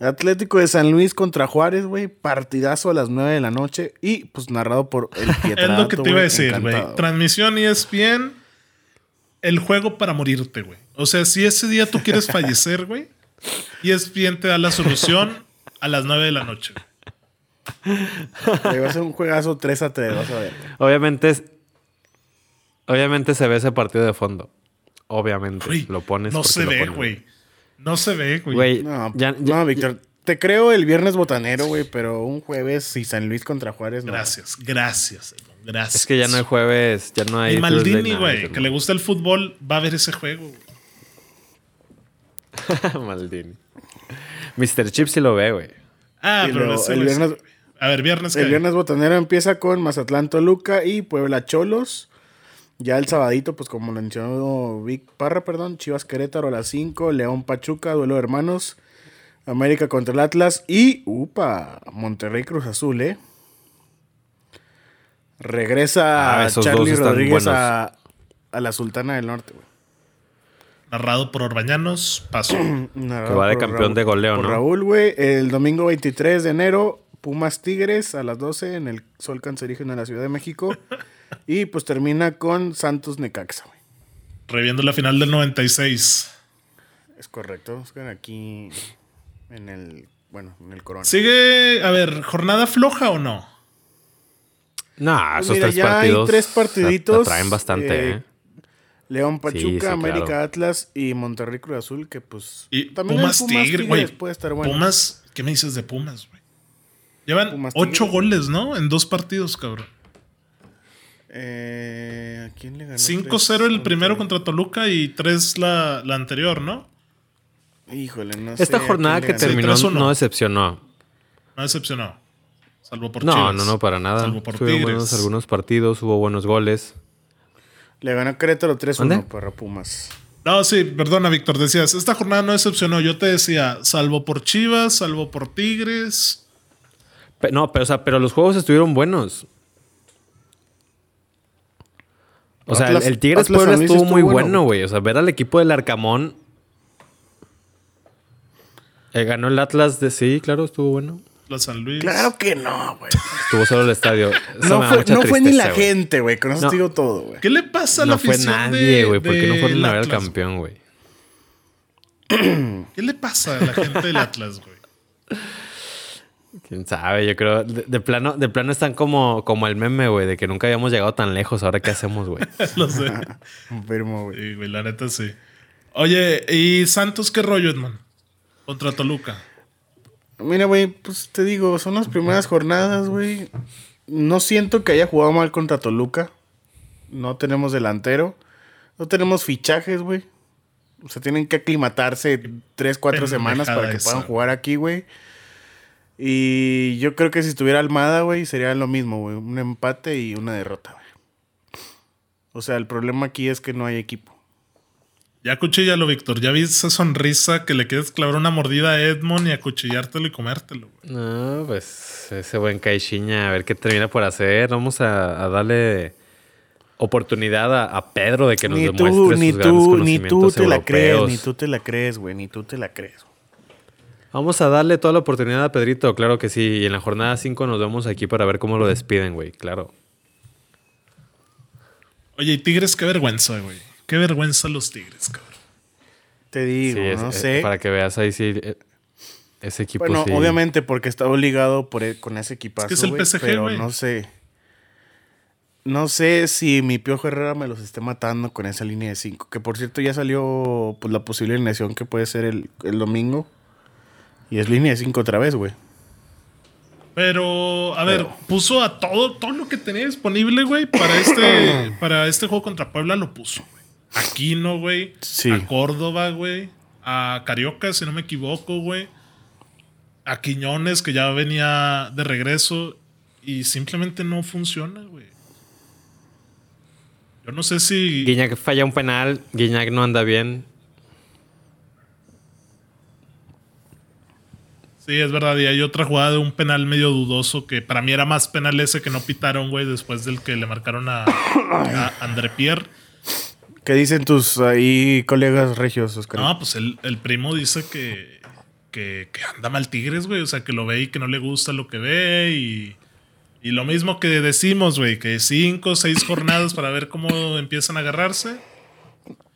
Atlético de San Luis contra Juárez, güey. Partidazo a las 9 de la noche. Y pues narrado por el *laughs*
es
Pietrato,
lo que te iba a decir, güey. Transmisión y es bien el juego para morirte, güey. O sea, si ese día tú quieres *laughs* fallecer, güey, y es bien te da la solución a las 9 de la noche.
Va a ser un juegazo 3 a 3, vas a ver.
Obviamente, es- obviamente se ve ese partido de fondo. Obviamente. Lo pones.
no se
lo
ve, güey. No se ve, güey.
Güey,
No,
ya- ya-
no, Víctor. Te creo el viernes botanero, güey, pero un jueves y San Luis contra Juárez, no.
Gracias, gracias, gracias.
Es que ya no hay jueves, ya no hay.
Y Maldini, güey, que le gusta el fútbol, va a ver ese juego. güey. *laughs*
Maldini. Mr. Chip sí lo ve, güey.
Ah,
Y
pero
el viernes-.
A ver, viernes
El viernes botanero empieza con Mazatlán Toluca y Puebla Cholos. Ya el sabadito, pues como lo mencionó Vic Parra, perdón, Chivas Querétaro a las 5, León Pachuca, duelo de hermanos, América contra el Atlas y, upa, Monterrey Cruz Azul, ¿eh? Regresa
Ah,
Charlie Rodríguez a, a la Sultana del Norte, güey.
Narrado por Orbañanos, paso. *clears throat*
Que va de
por
campeón
Raúl-
de goleo,
por
¿no?
Raúl, güey. El domingo 23 de enero, Pumas Tigres a las 12 en el Sol Cancerígeno de la Ciudad de México. *laughs* Y pues termina con Santos Necaxa, güey.
Reviendo la final del 96.
Es correcto. Es que aquí en el. Bueno, en el Corona.
Sigue, a ver, jornada floja o no?
No,
Pues
esos
mira,
tres
ya hay
partidos.
tres
la-
partiditos,
la traen bastante,
eh,
¿eh?
León Pachuca,
sí,
América
claro.
Atlas y Monterrey Cruz Azul, que pues.
Y
también el
Pumas, Tigre, güey.
puede estar bueno.
Pumas, ¿qué me dices de Pumas, güey? Llevan
Pumas,
ocho
Tigre.
goles, ¿no? En dos partidos, cabrón.
Eh, ¿A quién le ganó?
5-0 el primero contra Toluca y 3 la, la anterior, ¿no?
Híjole, no sé.
Esta jornada que terminó
3-1.
no decepcionó.
No decepcionó. Salvo por
No,
Chivas.
no, no, para nada.
Salvo por Tigres.
buenos algunos partidos, hubo buenos goles.
Le ganó Querétaro 3-1
¿Dónde?
para Pumas.
No, sí, perdona, Víctor. Decías, esta jornada no decepcionó. Yo te decía, salvo por Chivas, salvo por Tigres.
Pe- no, pero, o sea, pero los juegos estuvieron buenos. O sea, el-
Atlas-
el, Tigres
Atlas
Puebla estuvo muy
bueno.
bueno, güey. O sea, ver al equipo del Arcamón. Eh, ganó el Atlas de sí, claro, estuvo bueno.
La San Luis.
Claro que no, güey.
Estuvo solo el estadio. *laughs* Eso
No, fue, no fue ni la gente, güey. Con eso
No.
te digo todo, güey.
¿Qué le pasa a la
No fue
afición
nadie,
de-
güey. ¿Por qué no fueron
del
a ver al
Atlas?
campeón, güey?
¿Qué le pasa a la gente del Atlas, güey? *laughs*
Quién sabe, yo creo. De, de plano, de plano están como, como el meme, güey, de que nunca habíamos llegado tan lejos. Ahora, ¿qué hacemos, güey? *laughs*
Lo sé. *laughs*
Enfermo, güey.
Sí, güey, la neta sí. Oye, ¿y Santos qué rollo, Edmond? Contra Toluca.
Mira, güey, pues te digo, son las primeras jornadas, güey. No siento que haya jugado mal contra Toluca. No tenemos delantero. No tenemos fichajes, güey. O sea, tienen que aclimatarse tres, cuatro semanas para que puedan
esa.
jugar aquí, güey. Y yo creo que si estuviera Almada, güey, sería lo mismo, güey. Un empate y una derrota, güey. O sea, el problema aquí es que no hay equipo.
Ya acuchillalo, Víctor. Ya vi esa sonrisa que le quieres clavar una mordida a Edmond y acuchillártelo y comértelo, güey.
No, pues ese buen Caixinha, a ver qué termina por hacer. Vamos a, a darle oportunidad a, a Pedro de que nos
Ni
demuestre
tú,
sus
ni
grandes
tú, ni tú te la crees, ni tú te la crees, güey, ni tú te la crees.
Vamos a darle toda la oportunidad a Pedrito, claro que sí. Y en la jornada 5 nos vemos aquí para ver cómo lo despiden, güey, claro.
Oye, y Tigres, qué vergüenza, güey. Qué vergüenza los Tigres, cabrón.
Te digo,
Sí, es-
no
eh,
sé.
Para que veas ahí sí, eh, ese equipo
Bueno,
sí.
obviamente porque está obligado por e- con ese equipazo,
Es que es el
güey,
PSG,
pero
güey.
no sé. No sé si mi Piojo Herrera me los esté matando con esa línea de 5. Que por cierto ya salió pues, la posible alineación que puede ser el, el domingo. Y es línea de 5 otra vez, güey.
Pero, a ver,
Pero-
puso a todo, todo lo que tenía disponible, güey, para este, *coughs* para este juego contra Puebla lo puso, güey. Aquino, güey.
Sí.
A Córdoba, güey. A Carioca, si no me equivoco, güey. A Quiñones, que ya venía de regreso. Y simplemente no funciona, güey. Yo no sé si.
Guiñac falla un penal, Guiñac no anda bien.
Sí, es verdad. Y hay otra jugada de un penal medio dudoso que para mí era más penal ese que no pitaron, güey, después del que le marcaron a, a André Pierre.
¿Qué dicen tus ahí colegas regios, Oscar?
No, pues el, el primo dice que, que, que anda mal Tigres, güey. O sea, que lo ve y que no le gusta lo que ve. Y, y lo mismo que decimos, güey, que cinco seis jornadas para ver cómo empiezan a agarrarse.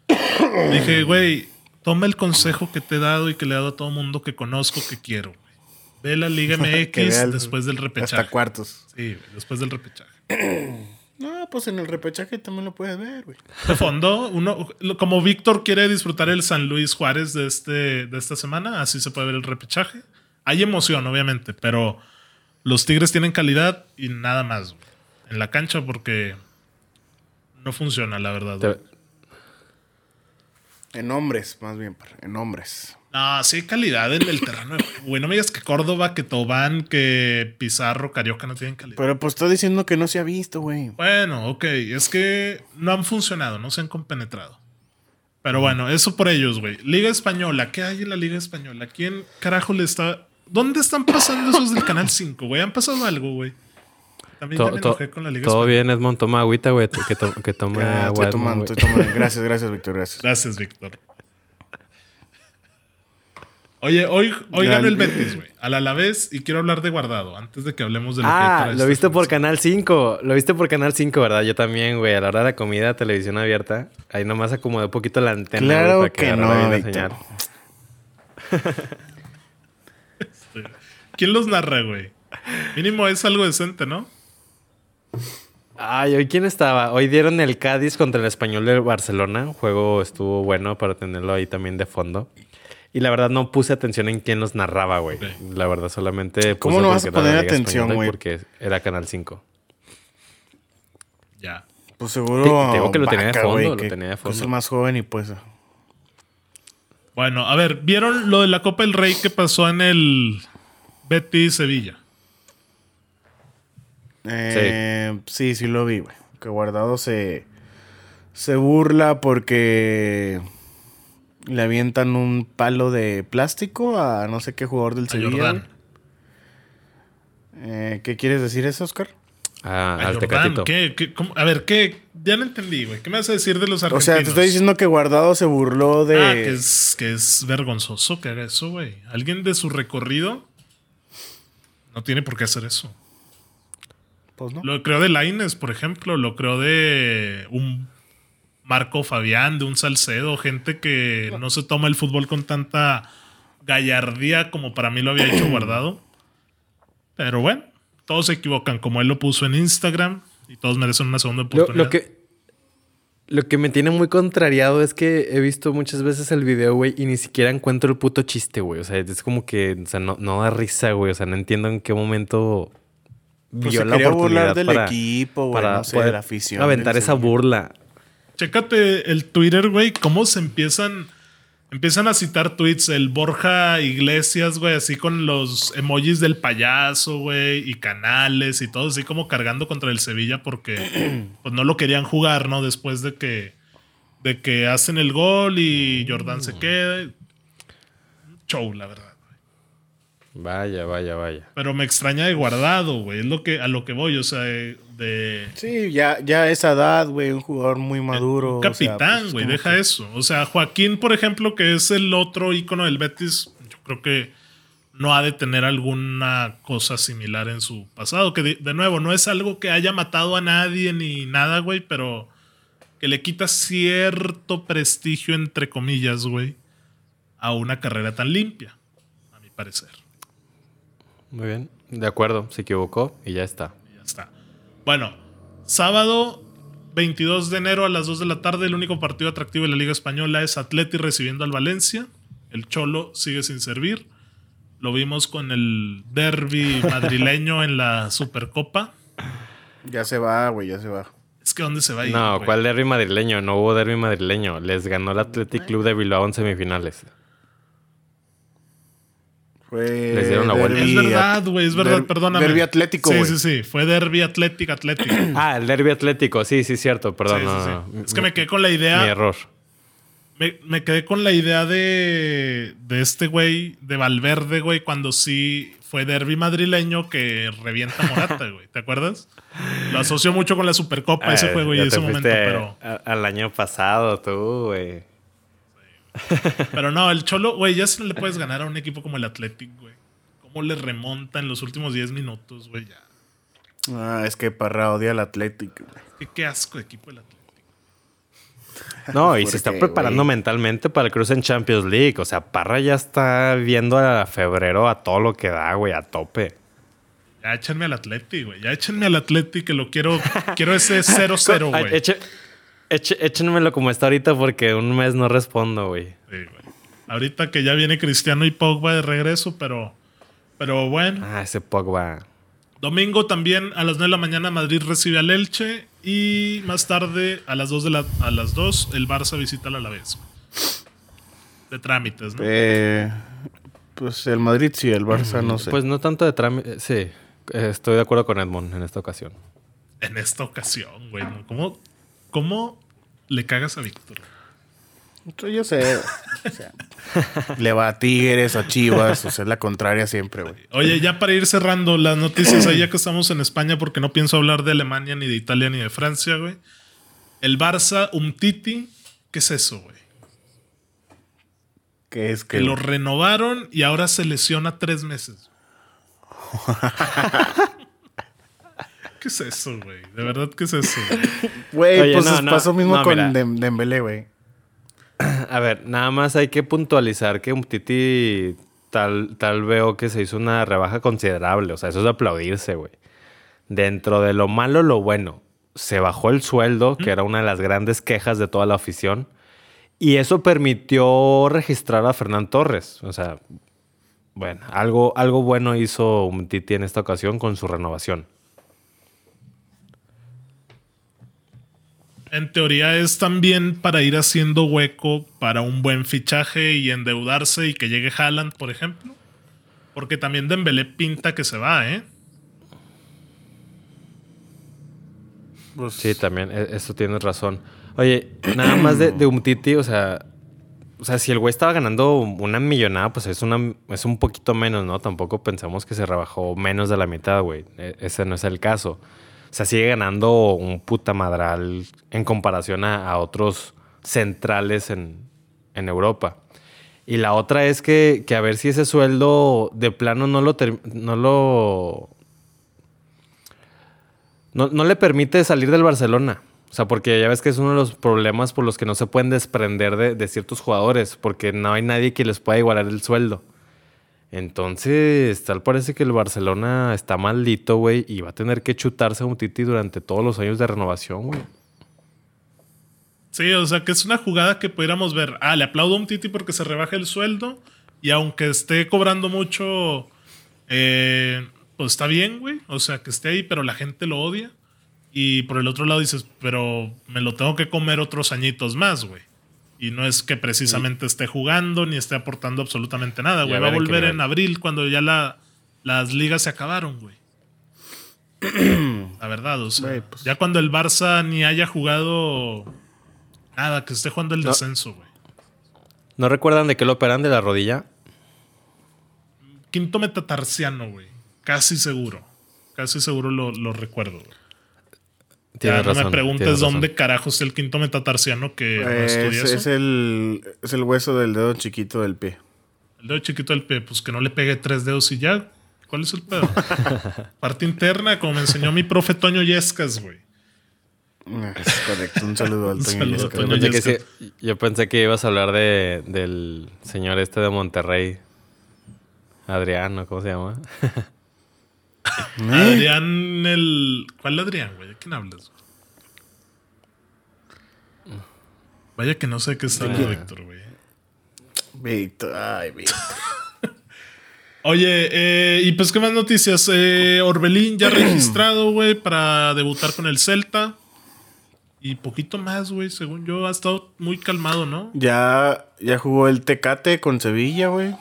*coughs* Dije, güey, toma el consejo que te he dado y que le he dado a todo mundo que conozco que quiero, güey. Ve la Liga *laughs* MX después del repechaje.
Hasta cuartos.
Sí, güey, después del repechaje. *clears throat*
No, pues en el repechaje también lo puedes ver, güey.
De fondo, uno, como Víctor quiere disfrutar el San Luis Juárez de, este, de esta semana, así se puede ver el repechaje. Hay emoción, obviamente, pero los Tigres tienen calidad y nada más güey, en la cancha porque no funciona, la verdad.
Te-
güey.
En hombres, más bien, en hombres.
No, sí calidad en el terreno. Güey, no me digas que Córdoba, que Tobán, que Pizarro, Carioca no tienen calidad.
Pero pues estoy diciendo que no se ha visto, güey.
Bueno, ok, es que no han funcionado, no se han compenetrado. Pero bueno, eso por ellos, güey. Liga Española, ¿qué hay en la Liga Española? ¿Quién carajo le está... ¿Dónde están pasando esos del Canal 5, güey? ¿Han pasado algo, güey? También
to-
me
to-
enojé con la Liga
todo
Española.
bien, Edmond, toma agüita, güey. Que, to- que *laughs* tome
Ah,
agua.
estoy tomando, estoy *laughs* tomando. Gracias, gracias, Víctor, gracias.
Gracias, Víctor. Oye, hoy, hoy ganó el Betis, güey. Al Alavés y quiero hablar de Guardado antes de que hablemos de lo que hay
Ah,
para
lo
este
viste por. Canal 5. Lo viste por Canal 5, ¿verdad? Yo también, güey. A la hora de la comida, televisión abierta. Ahí nomás acomodé un poquito la antena. güey,
Claro
para
que
agarrara
no, Víctor.
señal. *laughs*
¿Quién los narra, güey? Mínimo es algo decente, ¿no?
Ay, ¿hoy quién estaba? Hoy dieron el Cádiz contra el Español de Barcelona. Un juego estuvo bueno para tenerlo ahí también de fondo. Y la verdad no puse atención en quién los narraba, güey. La verdad solamente
¿Cómo
puse
no vas a poner atención, güey?
Porque era Canal 5.
Ya.
Pues seguro.
Te- te digo que lo tenía de fondo,
güey,
lo
que-
tenía de fondo.
Más joven y pues.
Bueno, a ver, ¿vieron lo de la Copa del Rey que pasó en el Betis Sevilla?
Eh, sí. sí, lo vi, güey. Que Guardado se. Se burla porque. Le avientan un palo de plástico a no sé qué jugador del
A
Sevilla. Eh, ¿Qué quieres decir eso, Oscar?
Ah,
A
al
Jordán. ¿Qué, qué, cómo? A ver, ¿qué? Ya no entendí, güey. ¿Qué me vas a decir de los
O
argentinos?
sea, te estoy diciendo que Guardado se burló de.
Ah, que es, que es vergonzoso que haga eso, güey. Alguien de su recorrido no tiene por qué hacer eso.
Pues no.
Lo creo de Laines, por ejemplo. Lo creo de un Marco Fabián, de un Salcedo. Gente que no se toma el fútbol con tanta gallardía como para mí lo había hecho guardado. Pero bueno, todos se equivocan. Como él lo puso en Instagram y todos merecen una segunda
Lo,
oportunidad.
lo que, lo que me tiene muy contrariado es que he visto muchas veces el video, güey, y ni siquiera encuentro el puto chiste, güey. O sea, es como que, o sea, no, no da risa, güey. O sea, no entiendo en qué momento
Pues
vio
se
la
quería
oportunidad
burlar del
para,
equipo, güey.
para
No sé, de
poder
la afición.
aventar esa burla.
Chécate el Twitter, güey, cómo se empiezan. Empiezan a citar tweets. El Borja Iglesias, güey, así con los emojis del payaso, güey, y canales y todo, así como cargando contra el Sevilla porque *clears throat* pues no lo querían jugar, ¿no? Después de que, de que hacen el gol y Jordán se queda. Show, la verdad.
Vaya, vaya, vaya.
Pero me extraña de guardado, güey. Es lo que, a lo que voy, o sea, de. de-
Sí, ya, ya a esa edad, güey, un jugador muy maduro.
Un
o sea,
capitán,
pues,
güey, deja
que-
eso. O sea, Joaquín, por ejemplo, que es el otro ícono del Betis, yo creo que no ha de tener alguna cosa similar en su pasado. Que de, de nuevo, no es algo que haya matado a nadie ni nada, güey, pero que le quita cierto prestigio, entre comillas, güey, a una carrera tan limpia, a mi parecer.
Muy bien. De acuerdo, se equivocó y ya está.
Ya está. Bueno, sábado 22 de enero a las 2 de la tarde, el único partido atractivo de la Liga Española es Atleti recibiendo al Valencia. El Cholo sigue sin servir. Lo vimos con el derby *laughs* madrileño en la Supercopa.
Ya se va, güey, ya se va.
Es que ¿dónde se va a ir?
No? ¿cuál derby madrileño? No hubo derby madrileño. Les ganó el Athletic Club de Bilbao en semifinales.
Fue
Les dieron la vuelta.
Es verdad, güey, es verdad,
der-
perdóname.
Derbi atlético,
Sí,
güey.
sí, sí. Fue derby atlético atlético. *clears throat*
Ah, el derby atlético. Sí, sí, cierto. Perdón.
Sí, sí,
no,
sí.
no.
Es que me quedé con la idea.
Mi error.
Me, me quedé con la idea de, de este güey, de Valverde, güey, cuando sí fue derby madrileño que revienta Morata, *laughs* güey. ¿Te acuerdas? Lo asocio mucho con la Supercopa, ese
Ah,
juego y ese momento, pero,
a- al año pasado, tú, güey.
Pero no, el Cholo, güey, ya se le puedes ganar a un equipo como el Athletic, güey. ¿Cómo le remonta en los últimos 10 minutos, güey? Ya.
Ah, es que Parra odia al Atlético, güey.
Qué, qué asco de equipo el Athletic. *laughs*
No, y
¿Por
se está
qué,
preparando mentalmente para el cruce en Champions League. O sea, Parra ya está viendo a febrero a todo lo que da, güey, a tope.
Ya échenme al Athletic, güey. Ya échenme al Athletic que lo quiero. quiero ese *laughs* 0-0,
Ay,
güey.
Échenmelo como está ahorita porque un mes no respondo, güey.
Sí, güey. Ahorita que ya viene Cristiano y Pogba de regreso, pero. Pero bueno.
Ah, ese Pogba.
Domingo también a las 9 de la mañana Madrid recibe al Elche. Y más tarde, a las 2 de la, a las 2, el Barça visita al Alavés. De trámites, ¿no?
Eh, pues el Madrid sí, el Barça no sé.
Pues no tanto de trámite. Sí, eh, estoy de acuerdo con Edmond en esta ocasión.
En esta ocasión, güey. ¿no? ¿Cómo, ¿Cómo le cagas a Víctor?
Yo- Yo sé. o sea, *laughs* le va a Tigres, a Chivas, o sea, es la contraria siempre, güey.
Oye, ya para ir cerrando las noticias ahí, ya que estamos en España, porque no pienso hablar de Alemania, ni de Italia, ni de Francia, güey. El Barça, Umtiti, ¿qué es eso, güey?
Que es
que
que.
lo renovaron y ahora se lesiona tres meses. *laughs* ¿Qué es eso, güey? De verdad, ¿qué es eso? *laughs*
Güey, pues
no, no,
pasó mismo
no,
con. Dem- Dembélé, güey. *clears throat*
A ver, nada más hay que puntualizar que Umtiti tal, tal veo que se hizo una rebaja considerable. O sea, eso es de aplaudirse, güey. Dentro de lo malo, lo bueno. Se bajó el sueldo, que era una de las grandes quejas de toda la afición. Y eso permitió registrar a Fernán Torres. O sea, bueno, algo, algo bueno hizo Umtiti en esta ocasión con su renovación.
En teoría es también para ir haciendo hueco para un buen fichaje y endeudarse y que llegue Haaland, por ejemplo. Porque también Dembélé pinta que se va, ¿eh?
Pues,
Sí, también, e- eso tienes razón. Oye, *clears throat* nada más de, de Umtiti, o sea, o sea, si el güey estaba ganando una millonada, pues es, una, es un poquito menos, ¿no? Tampoco pensamos que se rebajó menos de la mitad, güey. E- ese no es el caso. Sea, sigue ganando un puta madral en comparación a, a otros centrales en, en Europa. Y la otra es que, que a ver si ese sueldo de plano no lo, no lo no, no le permite salir del Barcelona. O sea, porque ya ves que es uno de los problemas por los que no se pueden desprender de, de ciertos jugadores, porque no hay nadie que les pueda igualar el sueldo. Entonces, tal parece que el Barcelona está maldito, güey, y va a tener que chutarse a un Titi durante todos los años de renovación, güey.
Sí, o sea que es una jugada que pudiéramos ver. Ah, le aplaudo a un Titi porque se rebaja el sueldo. Y aunque esté cobrando mucho, eh, pues está bien, güey. O sea, que esté ahí, pero la gente lo odia. Y por el otro lado dices, pero me lo tengo que comer otros añitos más, güey. Y no es que precisamente esté jugando ni esté aportando absolutamente nada, güey.
a
Va a volver en abril cuando ya la, las ligas se acabaron, güey. *clears throat* La verdad, o sea,
Güey, pues.
ya cuando el Barça ni haya jugado nada, que esté jugando el
No.
descenso, güey.
¿No recuerdan de qué lo operan de la rodilla?
Quinto metatarsiano, güey. Casi seguro. Casi seguro lo, lo recuerdo, güey. Ya
Tienes
no
razón,
me preguntes
razón.
dónde carajos es el quinto metatarsiano que no
es,
estudia
es
eso.
el, es el hueso del dedo chiquito del pie.
El dedo chiquito del pie, pues que no le pegue tres dedos y ya. ¿Cuál es el pedo? *laughs* Parte interna, como me enseñó mi profe Toño Yescas, güey.
Ah, Es correcto. Un saludo al *laughs* Toño
saludo a
Yesca.
Yo
Toño
pensé, que yo pensé que ibas a hablar de, del señor este de Monterrey. Adriano, ¿cómo se llama? *laughs* *laughs*
¿Eh?
Adrián, el. ¿Cuál Adrián, güey? ¿De quién hablas? Vaya que no sé qué está hablando Víctor, güey.
Víctor, ay, Víctor. *laughs*
Oye, eh, y pues, ¿qué más noticias? Eh, Orbelín ya *clears throat* registrado, güey, para debutar con el Celta. Y poquito más, güey, según yo, ha estado muy calmado, ¿no?
Ya, ya jugó el Tecate con Sevilla, güey.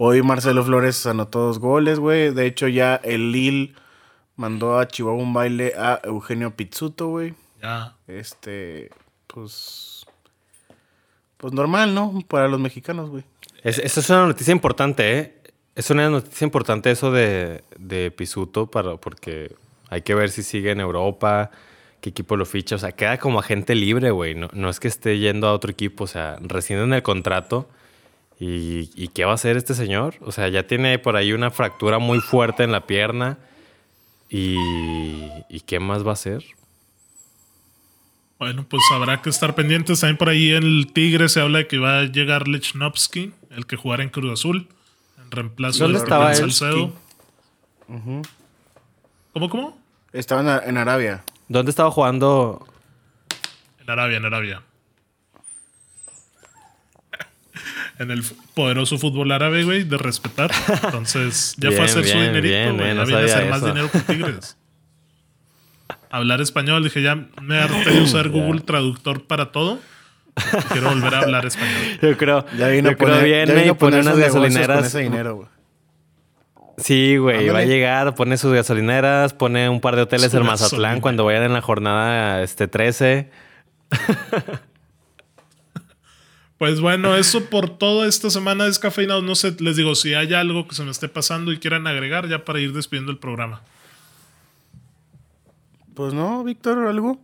Hoy Marcelo Flores anotó dos goles, güey. De hecho, ya el Lille mandó a Chihuahua un baile a Eugenio Pizzuto, güey.
Ya.
Este, pues. Pues normal, ¿no? Para los mexicanos, güey.
Es, esa es una noticia importante, ¿eh? Es una noticia importante eso de, de Pisuto, para, porque hay que ver si sigue en Europa, qué equipo lo ficha. O sea, queda como agente libre, güey. No, no es que esté yendo a otro equipo, o sea, rescinde en el contrato. ¿Y, ¿Y qué va a hacer este señor? O sea, ya tiene por ahí una fractura muy fuerte en la pierna. ¿Y, ¿y qué más va a hacer?
Bueno, pues habrá que estar pendientes. También por ahí en el Tigre se habla de que va a llegar Lechnowsky, el que jugará en Cruz Azul, en reemplazo
¿Dónde
de
estaba
Rubén
él?
Salcedo. ¿Cómo, cómo?
Estaban a- en Arabia.
¿Dónde estaba jugando?
En Arabia, en Arabia. En el poderoso fútbol árabe, güey, de respetar. Entonces, *laughs* ya fue a
Bien,
hacer su dinerito, güey.
no
viene a hacer más dinero con Tigres. Hablar español, dije, ya me harté de usar *laughs* Google Traductor para todo. Quiero volver a hablar español. *laughs*
Yo creo,
Ya vino
yo creo
poner,
viene
ya vino
y
poner
unas
con
gasolineras.
ese dinero, güey.
Sí, güey, va a llegar, pone sus gasolineras, pone un par de hoteles
Su
en Mazatlán
gasolina.
cuando vayan en la jornada este 13.
Pues bueno, eso por toda esta semana descafeinado. No sé, les digo, si hay algo que se me esté pasando y quieran agregar ya para ir despidiendo el programa.
Pues no, Víctor, algo.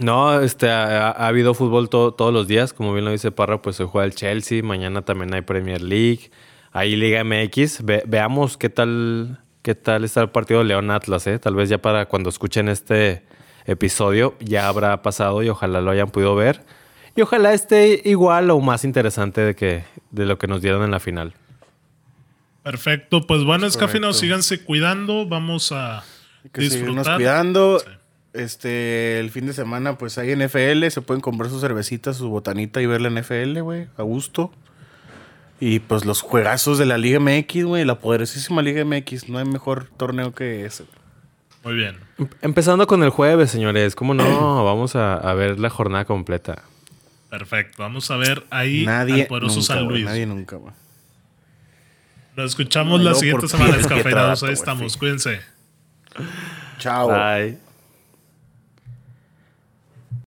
No, este, ha, ha habido fútbol to- todos los días. Como bien lo dice Parra, pues se juega el Chelsea. Mañana también hay Premier League. Hay Liga MX. Ve- veamos qué tal, qué tal está el partido León Atlas, ¿eh? Tal vez ya para cuando escuchen este episodio ya habrá pasado y ojalá lo hayan podido ver. Y ojalá esté igual o más interesante de, que, de lo que nos dieron en la final.
Perfecto, pues bueno, escafino,
Correcto.
síganse cuidando. Vamos a
que
disfrutar.
cuidando.
Sí.
Este, el fin de semana, pues hay NFL, se pueden comprar su cervecita, su botanita y ver la NFL, güey, a gusto. Y pues los juegazos de la Liga MX, güey, la poderosísima Liga MX, no hay mejor torneo que ese.
Muy bien.
Em- Empezando con el jueves, señores. ¿Cómo no? *clears throat* Vamos a, a ver la jornada completa.
Perfecto. Vamos a ver ahí
nadie
al poderoso
nunca,
San Luis.
nadie nunca, güey.
Nos escuchamos
No,
la siguiente semana, *laughs* descafeinados. Ahí estamos. Cuídense.
Chao.
Bye.